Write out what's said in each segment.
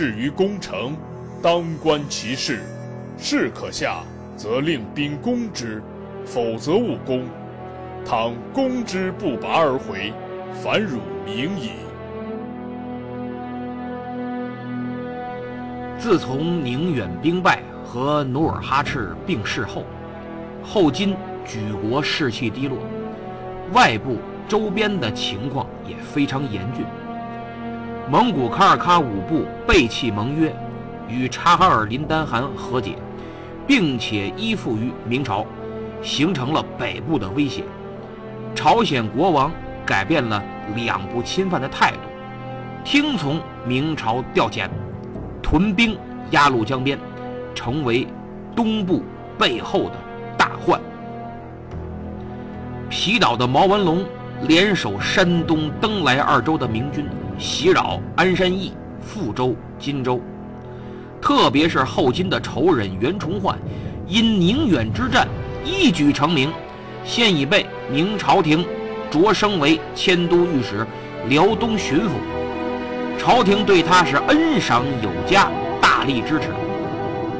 至于攻城，当观其势，势可下，则令兵攻之，否则勿攻。倘攻之不拔而回，反辱名矣。自从宁远兵败和努尔哈赤病逝后，后金举国士气低落，外部周边的情况也非常严峻。蒙古卡尔喀五部背弃盟约，与察哈尔林丹汗和解，并且依附于明朝，形成了北部的威胁。朝鲜国王改变了两不侵犯的态度，听从明朝调遣，屯兵鸭绿江边，成为东部背后的大患。皮岛的毛文龙联手山东、登莱二州的明军，袭扰安山邑、富州、金州。特别是后金的仇人袁崇焕，因宁远之战一举成名。现已被明朝廷擢升为迁都御史、辽东巡抚，朝廷对他是恩赏有加，大力支持。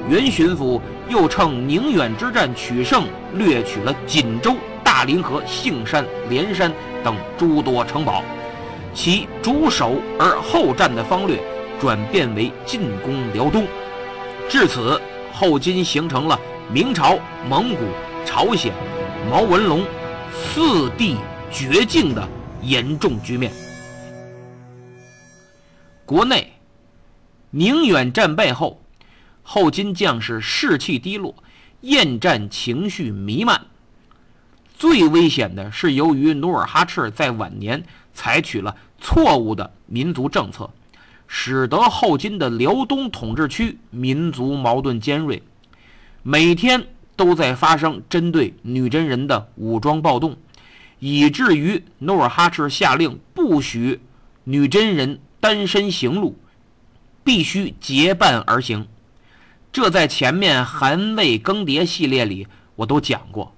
袁巡抚又趁宁远之战取胜，掠取了锦州、大凌河、杏山、连山等诸多城堡，其主守而后战的方略转变为进攻辽东。至此，后金形成了明朝、蒙古、朝鲜。毛文龙四地绝境的严重局面。国内宁远战败后，后金将士士气低落，厌战情绪弥漫。最危险的是，由于努尔哈赤在晚年采取了错误的民族政策，使得后金的辽东统治区民族矛盾尖锐，每天。都在发生针对女真人的武装暴动，以至于努尔哈赤下令不许女真人单身行路，必须结伴而行。这在前面韩魏更迭系列里我都讲过。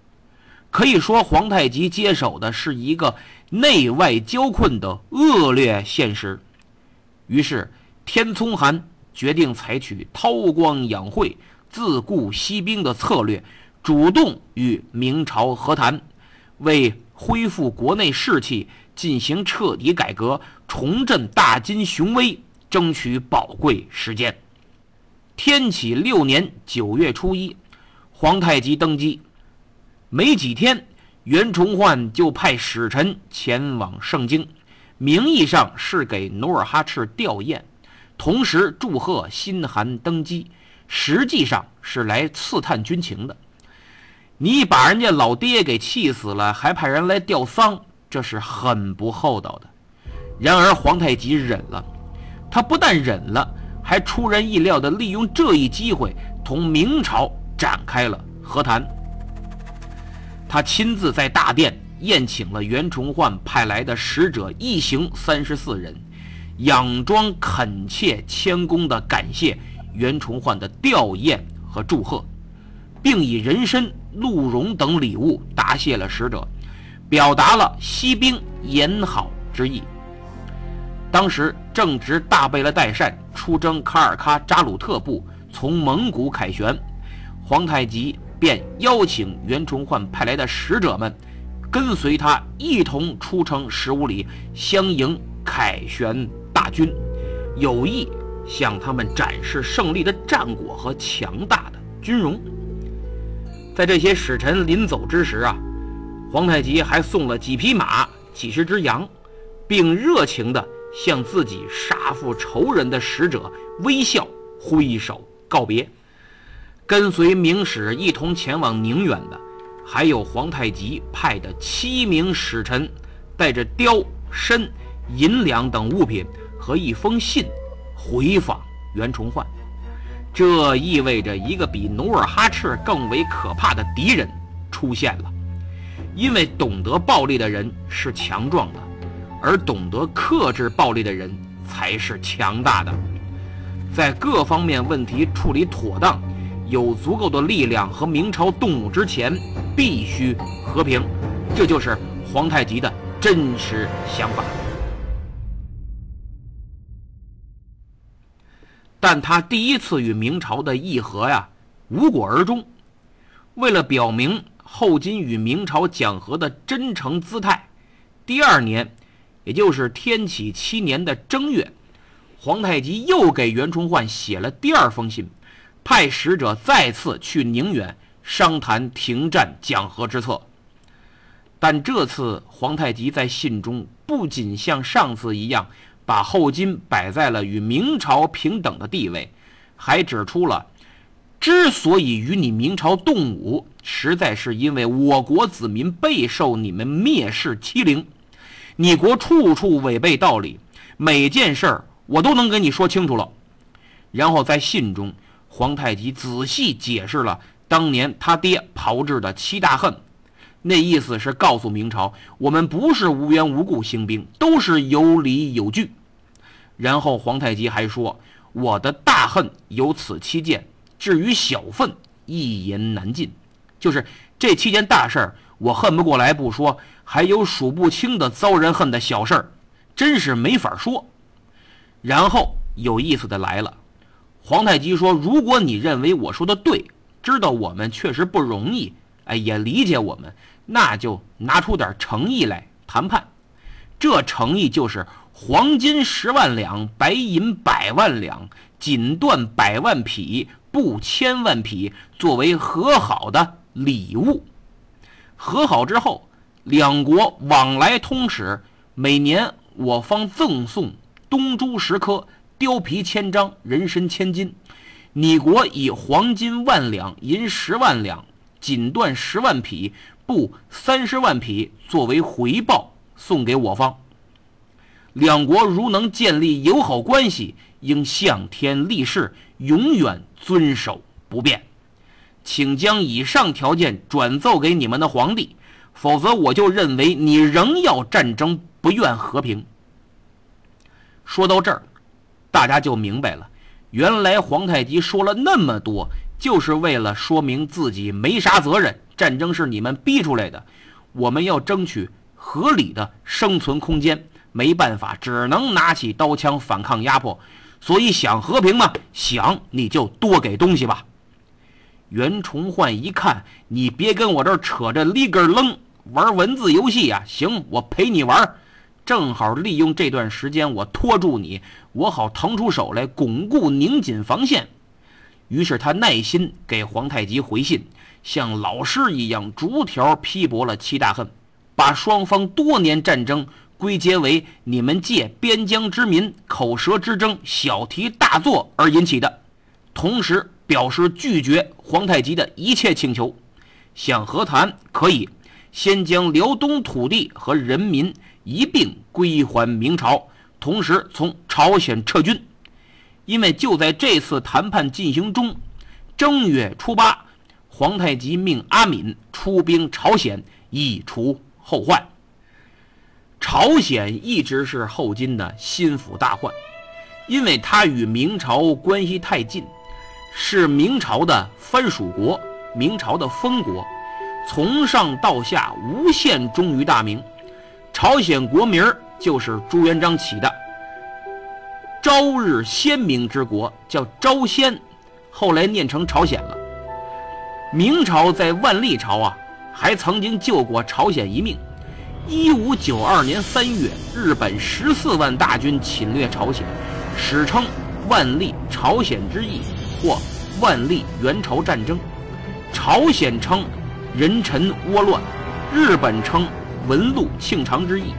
可以说，皇太极接手的是一个内外交困的恶劣现实。于是，天聪汗决定采取韬光养晦。自顾息兵的策略，主动与明朝和谈，为恢复国内士气、进行彻底改革、重振大金雄威争取宝贵时间。天启六年九月初一，皇太极登基，没几天，袁崇焕就派使臣前往盛京，名义上是给努尔哈赤吊唁，同时祝贺新汗登基。实际上是来刺探军情的。你把人家老爹给气死了，还派人来吊丧，这是很不厚道的。然而皇太极忍了，他不但忍了，还出人意料地利用这一机会同明朝展开了和谈。他亲自在大殿宴请了袁崇焕派来的使者一行三十四人，佯装恳切谦恭地感谢。袁崇焕的吊唁和祝贺，并以人参、鹿茸等礼物答谢了使者，表达了息兵言好之意。当时正值大贝勒代善出征卡尔喀扎鲁特部，从蒙古凯旋，皇太极便邀请袁崇焕派来的使者们，跟随他一同出城十五里，相迎凯旋大军，有意向他们展示胜利的战果和强大的军容。在这些使臣临走之时啊，皇太极还送了几匹马、几十只羊，并热情地向自己杀父仇人的使者微笑挥手告别。跟随明使一同前往宁远的，还有皇太极派的七名使臣，带着貂、参、银两等物品和一封信，回访袁崇焕。这意味着一个比努尔哈赤更为可怕的敌人出现了，因为懂得暴力的人是强壮的，而懂得克制暴力的人才是强大的。在各方面问题处理妥当，有足够的力量和明朝动武之前，必须和平。这就是皇太极的真实想法。但他第一次与明朝的议和呀，无果而终。为了表明后金与明朝讲和的真诚姿态，第二年，也就是天启七年的正月，皇太极又给袁崇焕写了第二封信，派使者再次去宁远商谈停战讲和之策。但这次皇太极在信中不仅像上次一样。把后金摆在了与明朝平等的地位，还指出了，之所以与你明朝动武，实在是因为我国子民备受你们蔑视欺凌，你国处处违背道理，每件事儿我都能跟你说清楚了。然后在信中，皇太极仔细解释了当年他爹炮制的七大恨。那意思是告诉明朝，我们不是无缘无故兴兵，都是有理有据。然后皇太极还说：“我的大恨有此七件，至于小愤，一言难尽。就是这七件大事儿，我恨不过来不说，还有数不清的遭人恨的小事儿，真是没法说。”然后有意思的来了，皇太极说：“如果你认为我说的对，知道我们确实不容易，哎，也理解我们。”那就拿出点诚意来谈判，这诚意就是黄金十万两，白银百万两，锦缎百万匹，布千万匹，作为和好的礼物。和好之后，两国往来通使，每年我方赠送东珠十颗，貂皮千张，人参千斤。你国以黄金万两，银十万两，锦缎十万匹。布三十万匹作为回报送给我方。两国如能建立友好关系，应向天立誓，永远遵守不变。请将以上条件转奏给你们的皇帝，否则我就认为你仍要战争，不愿和平。说到这儿，大家就明白了，原来皇太极说了那么多，就是为了说明自己没啥责任。战争是你们逼出来的，我们要争取合理的生存空间，没办法，只能拿起刀枪反抗压迫。所以想和平吗，想你就多给东西吧。袁崇焕一看，你别跟我这儿扯着里根楞玩文字游戏呀，行，我陪你玩，正好利用这段时间我拖住你，我好腾出手来巩固拧紧防线。于是他耐心给皇太极回信。像老师一样逐条批驳了七大恨，把双方多年战争归结为你们借边疆之民口舌之争小题大做而引起的，同时表示拒绝皇太极的一切请求。想和谈可以，先将辽东土地和人民一并归还明朝，同时从朝鲜撤军。因为就在这次谈判进行中，正月初八。皇太极命阿敏出兵朝鲜，以除后患。朝鲜一直是后金的心腹大患，因为他与明朝关系太近，是明朝的藩属国，明朝的封国，从上到下无限忠于大明。朝鲜国名就是朱元璋起的，朝日鲜明之国，叫朝鲜。后来念成朝鲜了。明朝在万历朝啊，还曾经救过朝鲜一命。一五九二年三月，日本十四万大军侵略朝鲜，史称“万历朝鲜之役”或“万历援朝战争”。朝鲜称“人臣倭乱”，日本称“文禄庆长之役”。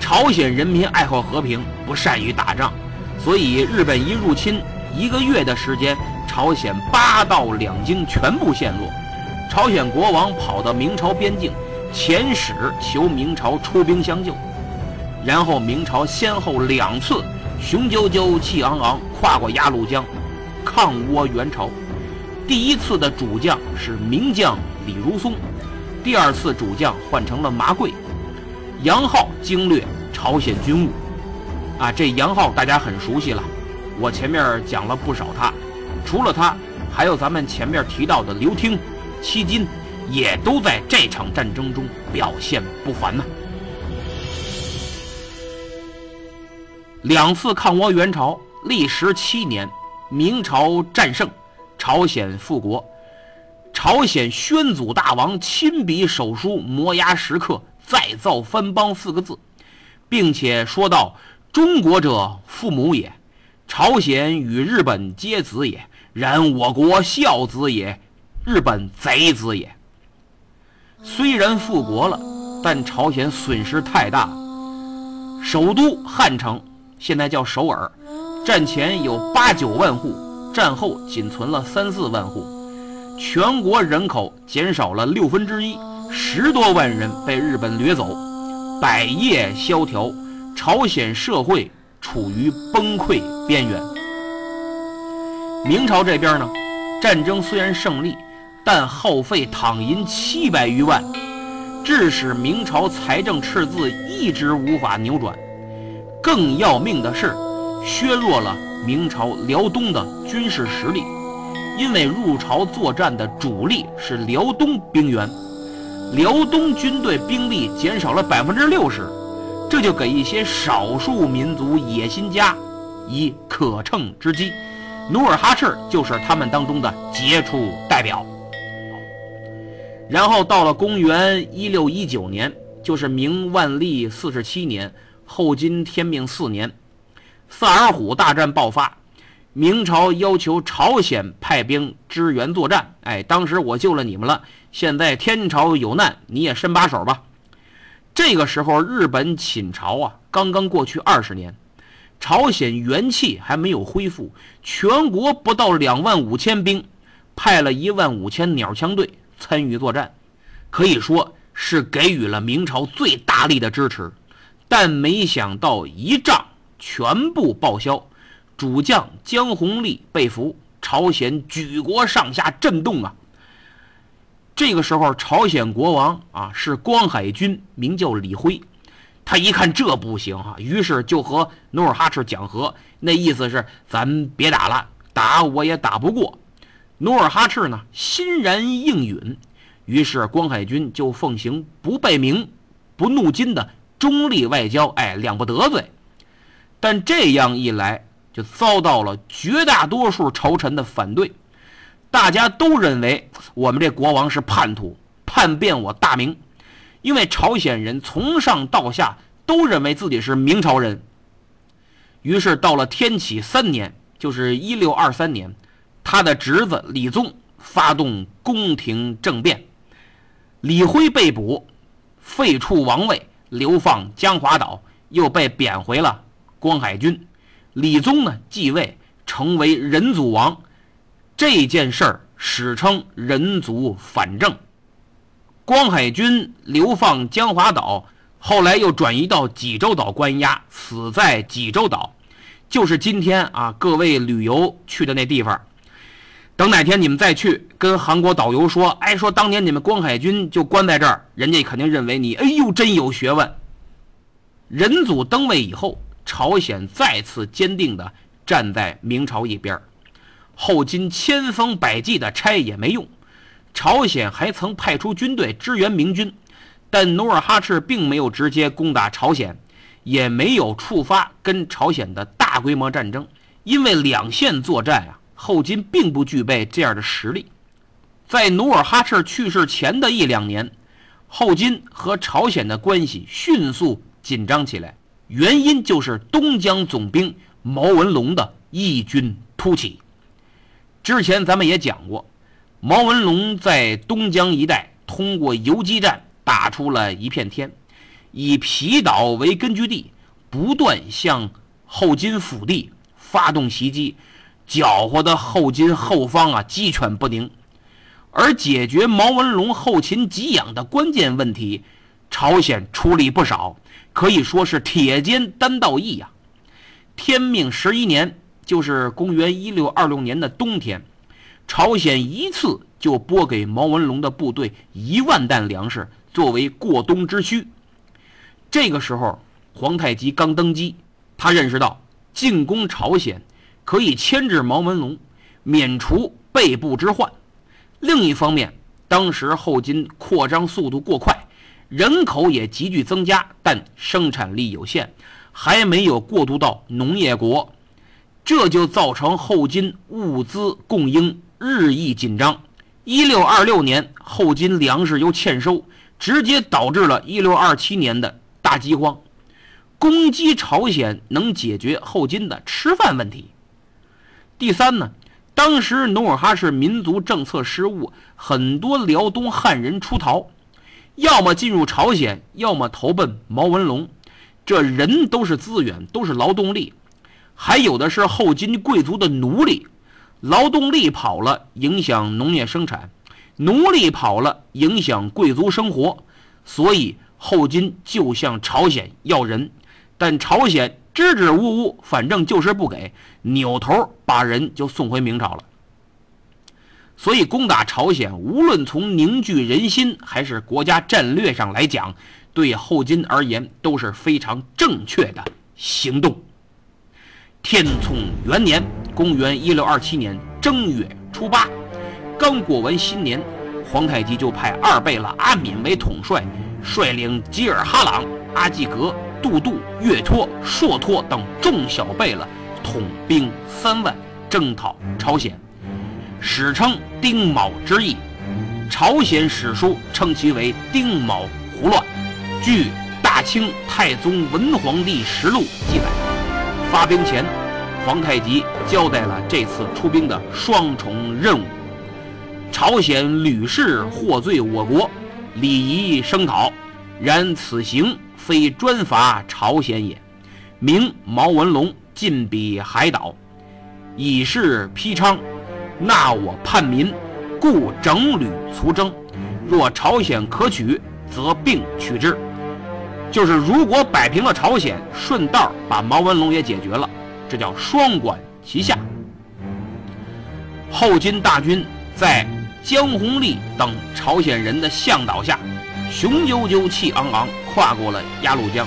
朝鲜人民爱好和平，不善于打仗，所以日本一入侵，一个月的时间。朝鲜八道两京全部陷落，朝鲜国王跑到明朝边境，遣使求明朝出兵相救。然后明朝先后两次雄赳赳气昂昂跨过鸭绿江，抗倭援朝。第一次的主将是名将李如松，第二次主将换成了麻贵。杨浩经略朝鲜军务，啊，这杨浩大家很熟悉了，我前面讲了不少他。除了他，还有咱们前面提到的刘听、戚金，也都在这场战争中表现不凡呢。两次抗倭援朝历时七年，明朝战胜，朝鲜复国。朝鲜宣祖大王亲笔手书“摩崖石刻”，再造藩邦四个字，并且说道：“中国者，父母也。”朝鲜与日本皆子也，然我国孝子也，日本贼子也。虽然复国了，但朝鲜损失太大。首都汉城现在叫首尔，战前有八九万户，战后仅存了三四万户，全国人口减少了六分之一，十多万人被日本掠走，百业萧条，朝鲜社会。处于崩溃边缘。明朝这边呢，战争虽然胜利，但耗费躺银七百余万，致使明朝财政赤字一直无法扭转。更要命的是，削弱了明朝辽东的军事实力，因为入朝作战的主力是辽东兵员，辽东军队兵力减少了百分之六十。这就给一些少数民族野心家以可乘之机，努尔哈赤就是他们当中的杰出代表。然后到了公元一六一九年，就是明万历四十七年，后金天命四年，萨尔浒大战爆发，明朝要求朝鲜派兵支援作战。哎，当时我救了你们了，现在天朝有难，你也伸把手吧。这个时候，日本侵朝啊，刚刚过去二十年，朝鲜元气还没有恢复，全国不到两万五千兵，派了一万五千鸟枪队参与作战，可以说是给予了明朝最大力的支持。但没想到一仗全部报销，主将江弘立被俘，朝鲜举国上下震动啊！这个时候，朝鲜国王啊是光海军，名叫李辉。他一看这不行哈，于是就和努尔哈赤讲和，那意思是咱别打了，打我也打不过。努尔哈赤呢欣然应允，于是光海军就奉行不背明、不怒金的中立外交，哎，两不得罪。但这样一来，就遭到了绝大多数朝臣的反对。大家都认为我们这国王是叛徒，叛变我大明，因为朝鲜人从上到下都认为自己是明朝人。于是到了天启三年，就是一六二三年，他的侄子李宗发动宫廷政变，李辉被捕，废黜王位，流放江华岛，又被贬回了光海军。李宗呢继位，成为仁祖王。这件事儿史称人祖反正，光海军流放江华岛，后来又转移到济州岛关押，死在济州岛，就是今天啊各位旅游去的那地方。等哪天你们再去，跟韩国导游说，哎，说当年你们光海军就关在这儿，人家肯定认为你，哎呦，真有学问。仁祖登位以后，朝鲜再次坚定地站在明朝一边。后金千方百计的拆也没用，朝鲜还曾派出军队支援明军，但努尔哈赤并没有直接攻打朝鲜，也没有触发跟朝鲜的大规模战争，因为两线作战啊，后金并不具备这样的实力。在努尔哈赤去世前的一两年，后金和朝鲜的关系迅速紧张起来，原因就是东江总兵毛文龙的义军突起。之前咱们也讲过，毛文龙在东江一带通过游击战打出了一片天，以皮岛为根据地，不断向后金腹地发动袭击，搅和的后金后方啊鸡犬不宁。而解决毛文龙后勤给养的关键问题，朝鲜出力不少，可以说是铁肩担道义呀。天命十一年。就是公元一六二六年的冬天，朝鲜一次就拨给毛文龙的部队一万担粮食作为过冬之需。这个时候，皇太极刚登基，他认识到进攻朝鲜可以牵制毛文龙，免除背部之患。另一方面，当时后金扩张速度过快，人口也急剧增加，但生产力有限，还没有过渡到农业国。这就造成后金物资供应日益紧张。一六二六年，后金粮食又欠收，直接导致了一六二七年的大饥荒。攻击朝鲜能解决后金的吃饭问题。第三呢，当时努尔哈赤民族政策失误，很多辽东汉人出逃，要么进入朝鲜，要么投奔毛文龙。这人都是资源，都是劳动力。还有的是后金贵族的奴隶，劳动力跑了，影响农业生产；奴隶跑了，影响贵族生活。所以后金就向朝鲜要人，但朝鲜支支吾吾，反正就是不给，扭头把人就送回明朝了。所以攻打朝鲜，无论从凝聚人心还是国家战略上来讲，对后金而言都是非常正确的行动。天聪元年，公元一六二七年正月初八，刚过完新年，皇太极就派二贝勒阿敏为统帅，率领吉尔哈朗、阿济格、杜度、岳托、硕托等众小贝勒，统兵三万，征讨朝鲜。史称丁卯之役，朝鲜史书称其为丁卯胡乱。据《大清太宗文皇帝实录》记载。发兵前，皇太极交代了这次出兵的双重任务：朝鲜屡试获罪我国，礼仪声讨。然此行非专伐朝鲜也。明毛文龙进彼海岛，以示披昌，纳我叛民，故整旅卒征。若朝鲜可取，则并取之。就是如果摆平了朝鲜，顺道把毛文龙也解决了，这叫双管齐下。后金大军在江弘立等朝鲜人的向导下，雄赳赳气昂昂跨过了鸭绿江，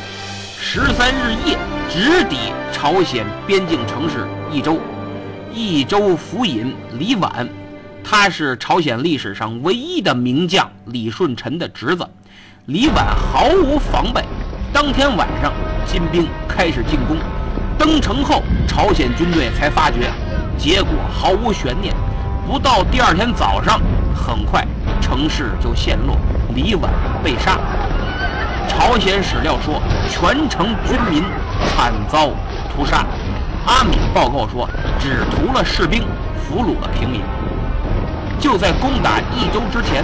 十三日夜直抵朝鲜边境城市益州。益州府尹李婉，他是朝鲜历史上唯一的名将李舜臣的侄子。李婉毫无防备，当天晚上金兵开始进攻。登城后，朝鲜军队才发觉，结果毫无悬念。不到第二天早上，很快城市就陷落，李婉被杀。朝鲜史料说，全城军民惨遭屠杀。阿敏报告说，只屠了士兵，俘虏了平民。就在攻打益州之前，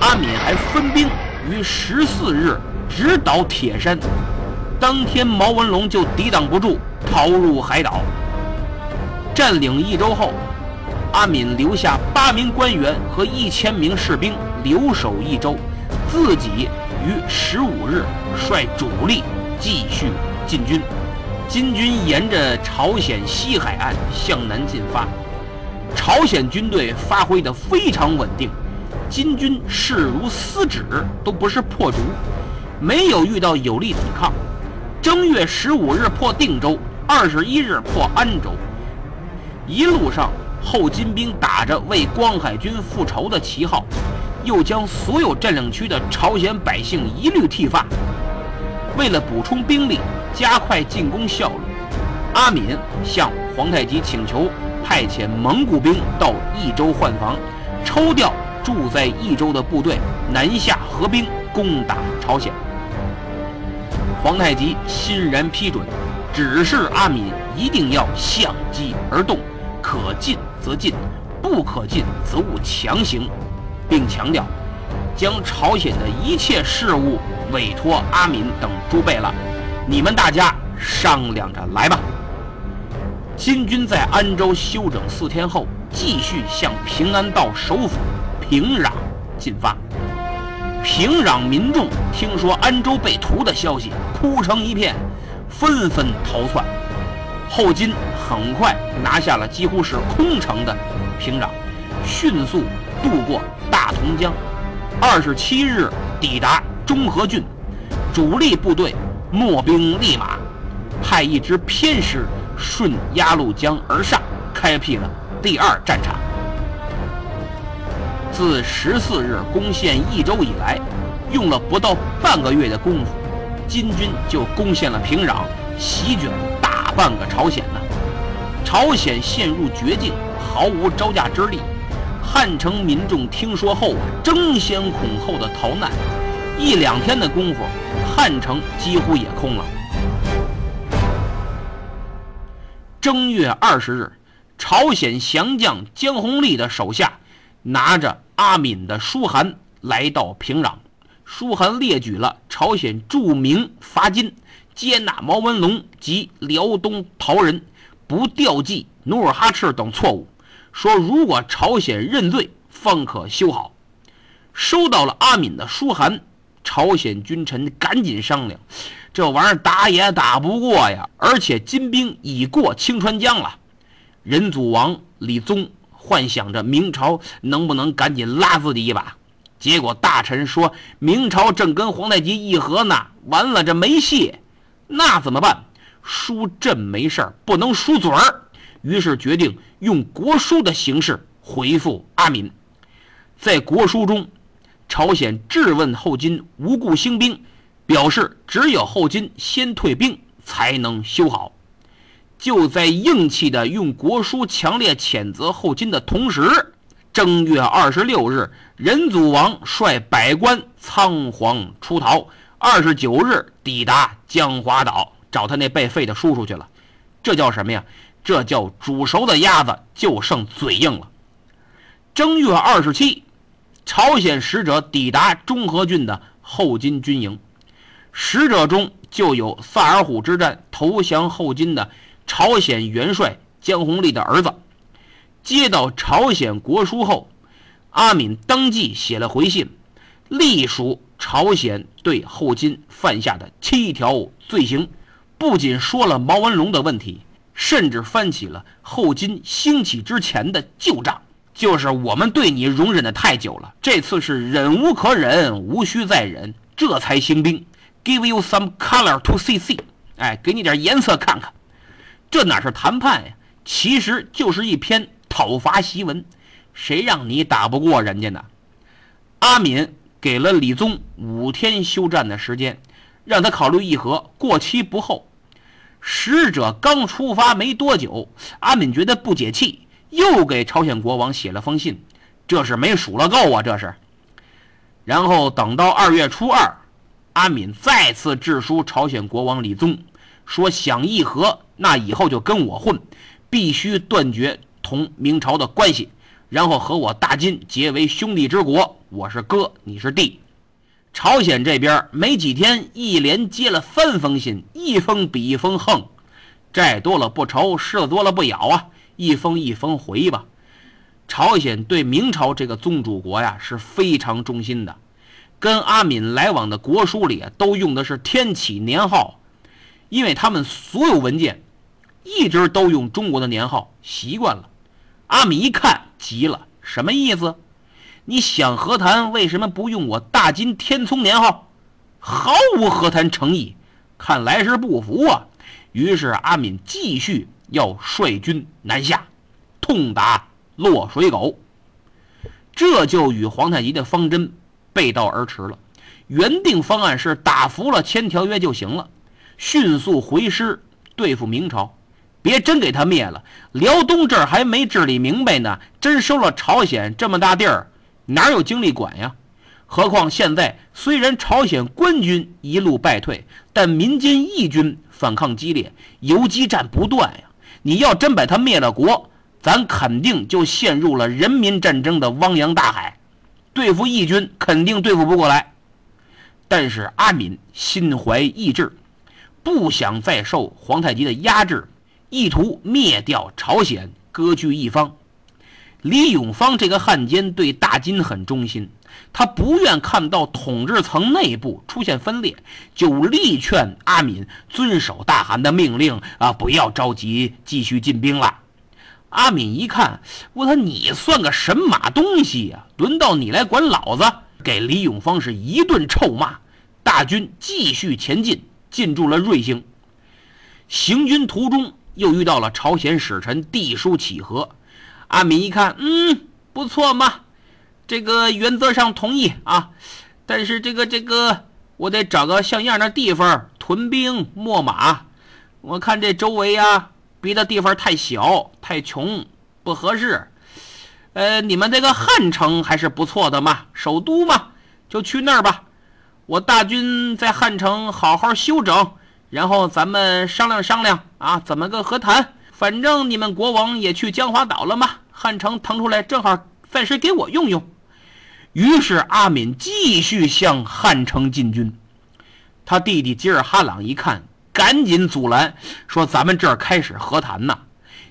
阿敏还分兵。于十四日直捣铁山，当天毛文龙就抵挡不住，逃入海岛。占领益州后，阿敏留下八名官员和一千名士兵留守益州，自己于十五日率主力继续进军。金军沿着朝鲜西海岸向南进发，朝鲜军队发挥的非常稳定。金军势如撕纸，都不是破竹，没有遇到有力抵抗。正月十五日破定州，二十一日破安州。一路上，后金兵打着为光海军复仇的旗号，又将所有占领区的朝鲜百姓一律剃发。为了补充兵力，加快进攻效率，阿敏向皇太极请求派遣蒙古兵到益州换防，抽调住在益州的部队南下合兵攻打朝鲜。皇太极欣然批准，指示阿敏一定要相机而动，可进则进，不可进则勿强行，并强调将朝鲜的一切事务委托阿敏等诸贝了，你们大家商量着来吧。金军在安州休整四天后，继续向平安道首府平壤进发。平壤民众听说安州被屠的消息，哭成一片，纷纷逃窜。后金很快拿下了几乎是空城的平壤，迅速渡过大同江。二十七日抵达中和郡，主力部队秣兵立马，派一支偏师。顺鸭绿江而上，开辟了第二战场。自十四日攻陷益州以来，用了不到半个月的功夫，金军就攻陷了平壤，席卷大半个朝鲜呢。朝鲜陷入绝境，毫无招架之力。汉城民众听说后，争先恐后的逃难。一两天的功夫，汉城几乎也空了。正月二十日，朝鲜降将姜弘立的手下拿着阿敏的书函来到平壤。书函列举了朝鲜著名伐金、接纳毛文龙及辽东逃人、不调济努尔哈赤等错误，说如果朝鲜认罪，方可修好。收到了阿敏的书函，朝鲜君臣赶紧商量。这玩意儿打也打不过呀，而且金兵已过清川江了。仁祖王李宗幻想着明朝能不能赶紧拉自己一把，结果大臣说明朝正跟皇太极议和呢，完了这没戏，那怎么办？输朕没事儿不能输嘴儿，于是决定用国书的形式回复阿敏。在国书中，朝鲜质问后金无故兴兵。表示只有后金先退兵才能修好。就在硬气的用国书强烈谴责后金的同时，正月二十六日，仁祖王率百官仓皇出逃。二十九日抵达江华岛，找他那被废的叔叔去了。这叫什么呀？这叫煮熟的鸭子就剩嘴硬了。正月二十七，朝鲜使者抵达中和郡的后金军营。使者中就有萨尔浒之战投降后金的朝鲜元帅姜弘立的儿子。接到朝鲜国书后，阿敏当即写了回信，隶属朝鲜对后金犯下的七条罪行，不仅说了毛文龙的问题，甚至翻起了后金兴起之前的旧账，就是我们对你容忍的太久了，这次是忍无可忍，无需再忍，这才兴兵。Give you some color to see see，哎，给你点颜色看看，这哪是谈判呀？其实就是一篇讨伐檄文。谁让你打不过人家呢？阿敏给了李宗五天休战的时间，让他考虑议和，过期不候。使者刚出发没多久，阿敏觉得不解气，又给朝鲜国王写了封信。这是没数了够啊，这是。然后等到二月初二。阿敏再次致书朝鲜国王李宗，说想议和，那以后就跟我混，必须断绝同明朝的关系，然后和我大金结为兄弟之国。我是哥，你是弟。朝鲜这边没几天，一连接了三封信，一封比一封横，债多了不愁，虱子多了不咬啊，一封一封回吧。朝鲜对明朝这个宗主国呀是非常忠心的。跟阿敏来往的国书里都用的是天启年号，因为他们所有文件一直都用中国的年号，习惯了。阿敏一看急了，什么意思？你想和谈，为什么不用我大金天聪年号？毫无和谈诚意，看来是不服啊。于是阿敏继续要率军南下，痛打落水狗，这就与皇太极的方针。背道而驰了，原定方案是打服了签条约就行了，迅速回师对付明朝。别真给他灭了。辽东这儿还没治理明白呢，真收了朝鲜这么大地儿，哪有精力管呀？何况现在虽然朝鲜官军一路败退，但民间义军反抗激烈，游击战不断呀。你要真把他灭了国，咱肯定就陷入了人民战争的汪洋大海，对付义军肯定对付不过来。但是阿敏心怀意志，不想再受皇太极的压制，意图灭掉朝鲜，割据一方。李永芳这个汉奸对大金很忠心，他不愿看到统治层内部出现分裂，就力劝阿敏遵守大汗的命令啊，不要着急继续进兵了。阿敏一看，我说你算个神马东西呀？轮到你来管老子？给李永芳是一顿臭骂。大军继续前进，进驻了瑞兴。行军途中又遇到了朝鲜使臣递书乞和。阿敏一看，嗯，不错嘛，这个原则上同意啊，但是这个这个，我得找个像样的地方屯兵秣马。我看这周围呀，别的地方太小太穷，不合适。呃，你们这个汉城还是不错的嘛，首都嘛，就去那儿吧。我大军在汉城好好休整，然后咱们商量商量啊，怎么个和谈？反正你们国王也去江华岛了嘛，汉城腾出来正好暂时给我用用。于是阿敏继续向汉城进军。他弟弟吉尔哈朗一看，赶紧阻拦，说：“咱们这儿开始和谈呢，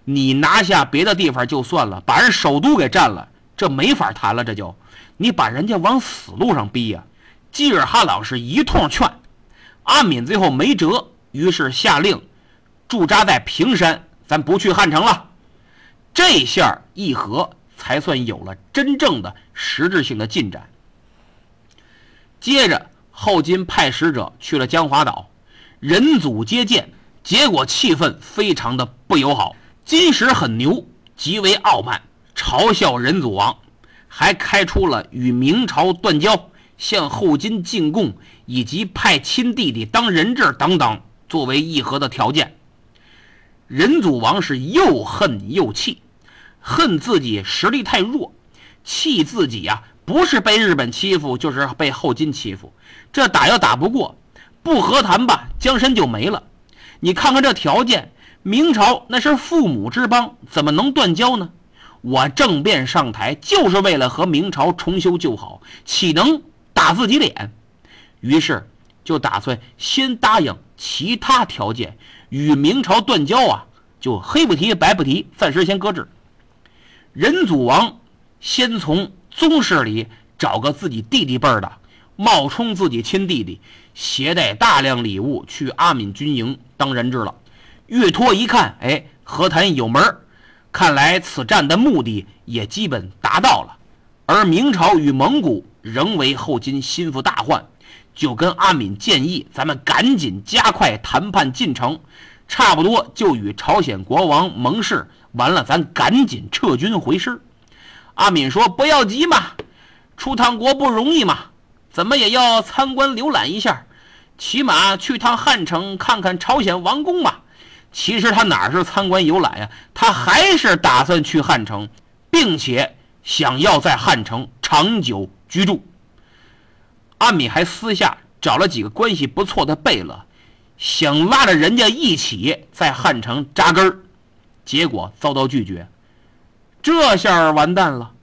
你拿下别的地方就算了，把人首都给占了，这没法谈了。这就你把人家往死路上逼呀！”吉尔哈朗是一通劝，阿敏最后没辙，于是下令驻扎在平山。咱不去汉城了，这下议和才算有了真正的实质性的进展。接着，后金派使者去了江华岛，人祖接见，结果气氛非常的不友好。金石很牛，极为傲慢，嘲笑仁祖王，还开出了与明朝断交、向后金进贡以及派亲弟弟当人质等等作为议和的条件。仁祖王是又恨又气，恨自己实力太弱，气自己呀，不是被日本欺负，就是被后金欺负。这打要打不过，不和谈吧，江山就没了。你看看这条件，明朝那是父母之邦，怎么能断交呢？我政变上台就是为了和明朝重修旧好，岂能打自己脸？于是就打算先答应其他条件。与明朝断交啊，就黑不提白不提，暂时先搁置。仁祖王先从宗室里找个自己弟弟辈儿的，冒充自己亲弟弟，携带大量礼物去阿敏军营当人质了。岳托一看，哎，和谈有门看来此战的目的也基本达到了。而明朝与蒙古仍为后金心腹大患。就跟阿敏建议，咱们赶紧加快谈判进程，差不多就与朝鲜国王盟誓，完了咱赶紧撤军回师。阿敏说：“不要急嘛，出趟国不容易嘛，怎么也要参观浏览一下，起码去趟汉城看看朝鲜王宫嘛。”其实他哪是参观游览呀，他还是打算去汉城，并且想要在汉城长久居住。阿敏还私下找了几个关系不错的贝勒，想拉着人家一起在汉城扎根，结果遭到拒绝。这下完蛋了，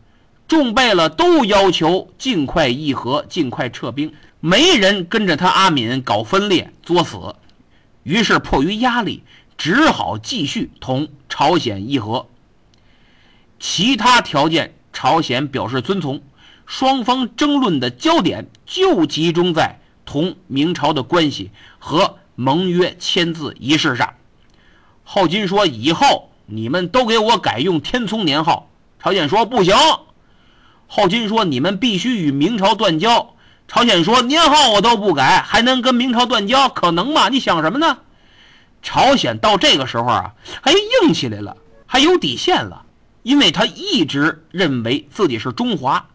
众贝勒都要求尽快议和，尽快撤兵，没人跟着他阿敏搞分裂作死。于是迫于压力，只好继续同朝鲜议和。其他条件，朝鲜表示遵从。双方争论的焦点就集中在同明朝的关系和盟约签字仪式上。后金说：“以后你们都给我改用天聪年号。”朝鲜说：“不行。”后金说：“你们必须与明朝断交。”朝鲜说：“年号我都不改，还能跟明朝断交？可能吗？你想什么呢？”朝鲜到这个时候啊，还硬起来了，还有底线了，因为他一直认为自己是中华。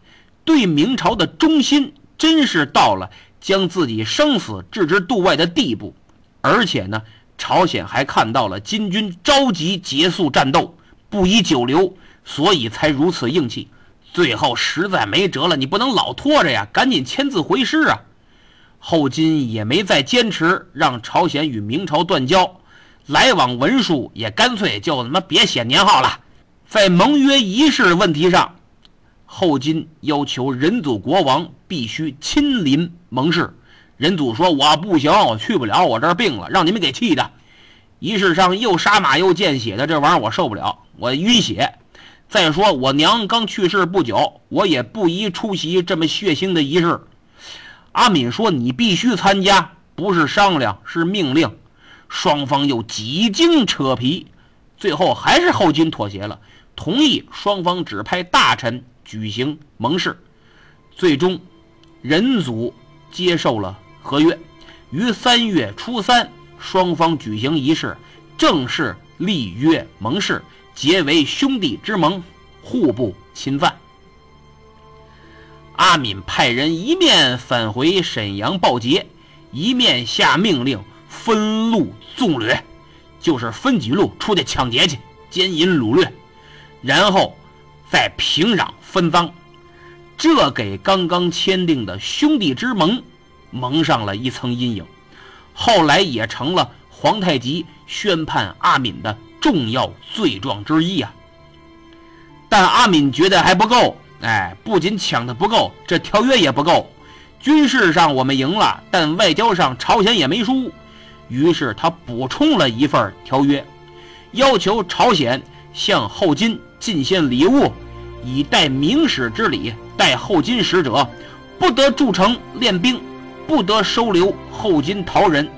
对明朝的忠心真是到了将自己生死置之度外的地步，而且呢，朝鲜还看到了金军着急结束战斗，不宜久留，所以才如此硬气。最后实在没辙了，你不能老拖着呀，赶紧签字回师啊！后金也没再坚持，让朝鲜与明朝断交，来往文书也干脆就他妈别写年号了。在盟约仪式问题上，后金要求仁祖国王必须亲临盟誓。仁祖说：“我不行，我去不了，我这儿病了，让你们给气的。仪式上又杀马又见血的，这玩意儿我受不了，我晕血。”再说我娘刚去世不久，我也不宜出席这么血腥的仪式。阿敏说：“你必须参加，不是商量，是命令。”双方又几经扯皮，最后还是后金妥协了，同意双方指派大臣举行盟誓。最终，仁祖接受了合约，于三月初三，双方举行仪式，正式立约盟誓。结为兄弟之盟，互不侵犯。阿敏派人一面返回沈阳报捷，一面下命令分路纵掠，就是分几路出去抢劫去，奸淫掳掠，然后在平壤分赃。这给刚刚签订的兄弟之盟蒙上了一层阴影，后来也成了皇太极宣判阿敏的。重要罪状之一啊！但阿敏觉得还不够，哎，不仅抢的不够，这条约也不够。军事上我们赢了，但外交上朝鲜也没输。于是他补充了一份条约，要求朝鲜向后金进献礼物，以待明使之礼。待后金使者不得筑城练兵，不得收留后金逃人。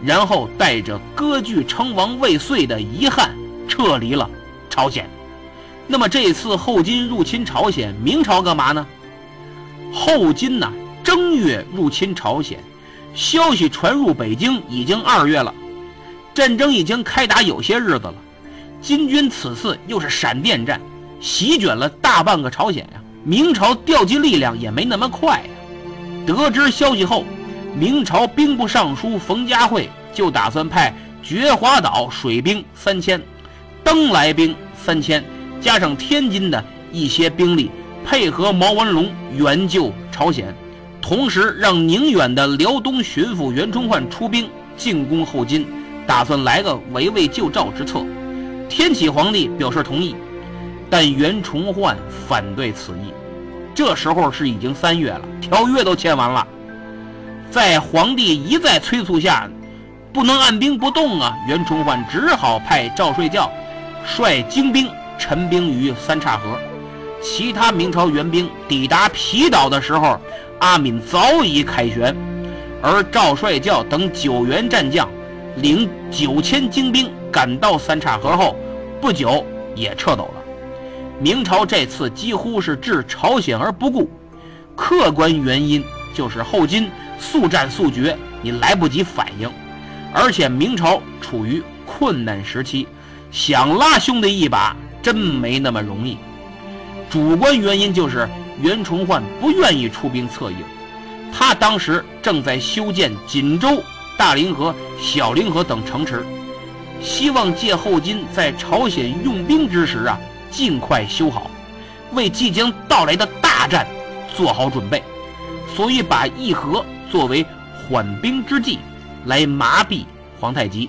然后带着割据称王未遂的遗憾撤离了朝鲜。那么这次后金入侵朝鲜，明朝干嘛呢？后金呢？正月入侵朝鲜，消息传入北京已经二月了，战争已经开打有些日子了。金军此次又是闪电战，席卷了大半个朝鲜呀。明朝调集力量也没那么快呀。得知消息后。明朝兵部尚书冯家慧就打算派觉华岛水兵三千，登莱兵三千，加上天津的一些兵力，配合毛文龙援救朝鲜，同时让宁远的辽东巡抚袁崇焕出兵进攻后金，打算来个围魏救赵之策。天启皇帝表示同意，但袁崇焕反对此意。这时候是已经三月了，条约都签完了。在皇帝一再催促下，不能按兵不动啊！袁崇焕只好派赵睡觉率精兵陈兵于三岔河。其他明朝援兵抵达皮岛的时候，阿敏早已凯旋，而赵帅教等九员战将领九千精兵赶到三岔河后，不久也撤走了。明朝这次几乎是置朝鲜而不顾，客观原因就是后金。速战速决，你来不及反应，而且明朝处于困难时期，想拉兄弟一把真没那么容易。主观原因就是袁崇焕不愿意出兵策应，他当时正在修建锦州、大凌河、小凌河等城池，希望借后金在朝鲜用兵之时啊，尽快修好，为即将到来的大战做好准备，所以把议和。作为缓兵之计，来麻痹皇太极。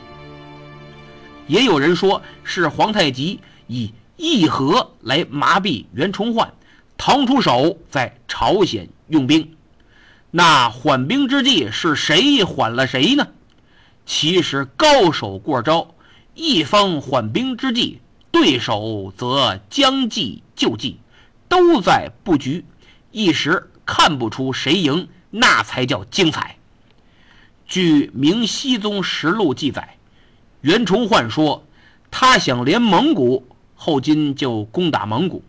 也有人说是皇太极以议和来麻痹袁崇焕，腾出手在朝鲜用兵。那缓兵之计是谁缓了谁呢？其实高手过招，一方缓兵之计，对手则将计就计，都在布局，一时看不出谁赢。那才叫精彩。据《明熹宗实录》记载，袁崇焕说，他想连蒙古，后金就攻打蒙古；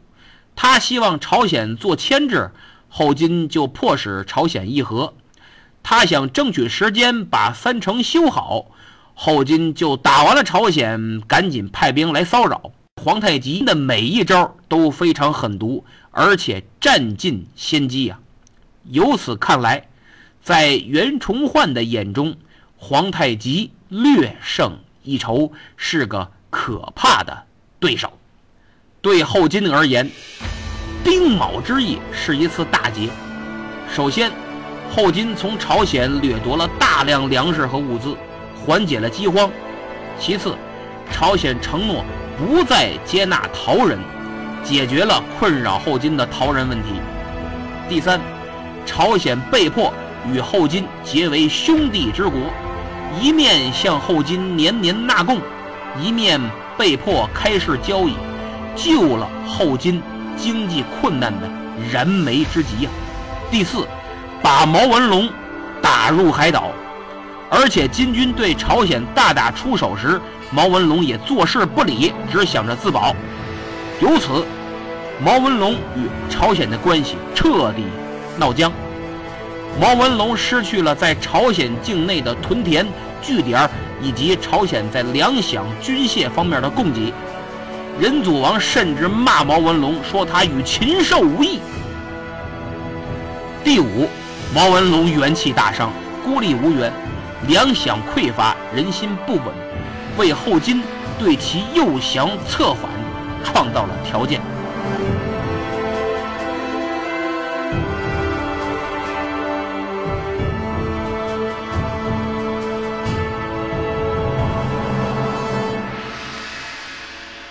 他希望朝鲜做牵制，后金就迫使朝鲜议和；他想争取时间把三城修好，后金就打完了朝鲜，赶紧派兵来骚扰。皇太极的每一招都非常狠毒，而且占尽先机呀。由此看来，在袁崇焕的眼中，皇太极略胜一筹，是个可怕的对手。对后金而言，丁卯之役是一次大劫。首先，后金从朝鲜掠夺了大量粮食和物资，缓解了饥荒；其次，朝鲜承诺不再接纳逃人，解决了困扰后金的逃人问题；第三，朝鲜被迫与后金结为兄弟之国，一面向后金年年纳贡，一面被迫开市交易。救了后金经济困难的燃眉之急呀！第四，把毛文龙打入海岛，而且金军对朝鲜大打出手时，毛文龙也坐视不理，只想着自保。由此，毛文龙与朝鲜的关系彻底闹僵。毛文龙失去了在朝鲜境内的屯田据点以及朝鲜在粮饷军械方面的供给。仁祖王甚至骂毛文龙，说他与禽兽无异。第五，毛文龙元气大伤，孤立无援，粮饷匮乏，人心不稳，为后金对其诱降策反创造了条件。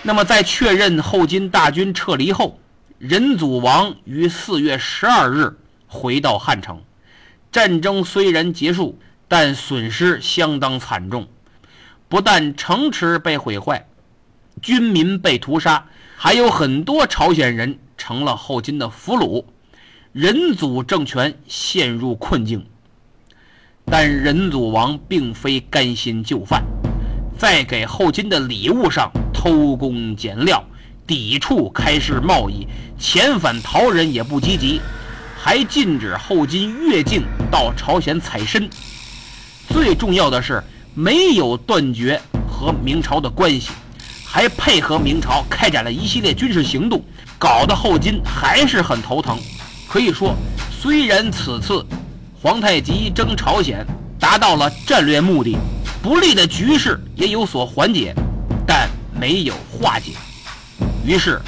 那么，在确认后金大军撤离后，仁祖王于四月十二日回到汉城。战争虽然结束，但损失相当惨重，不但城池被毁坏，军民被屠杀，还有很多朝鲜人成了后金的俘虏，仁祖政权陷入困境。但仁祖王并非甘心就范，在给后金的礼物上。偷工减料，抵触开市贸易，遣返逃人也不积极，还禁止后金越境到朝鲜采参。最重要的是，没有断绝和明朝的关系，还配合明朝开展了一系列军事行动，搞得后金还是很头疼。可以说，虽然此次皇太极征朝鲜达到了战略目的，不利的局势也有所缓解，但。没有化解，于是，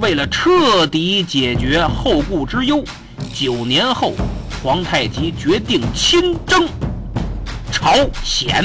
为了彻底解决后顾之忧，九年后，皇太极决定亲征朝鲜。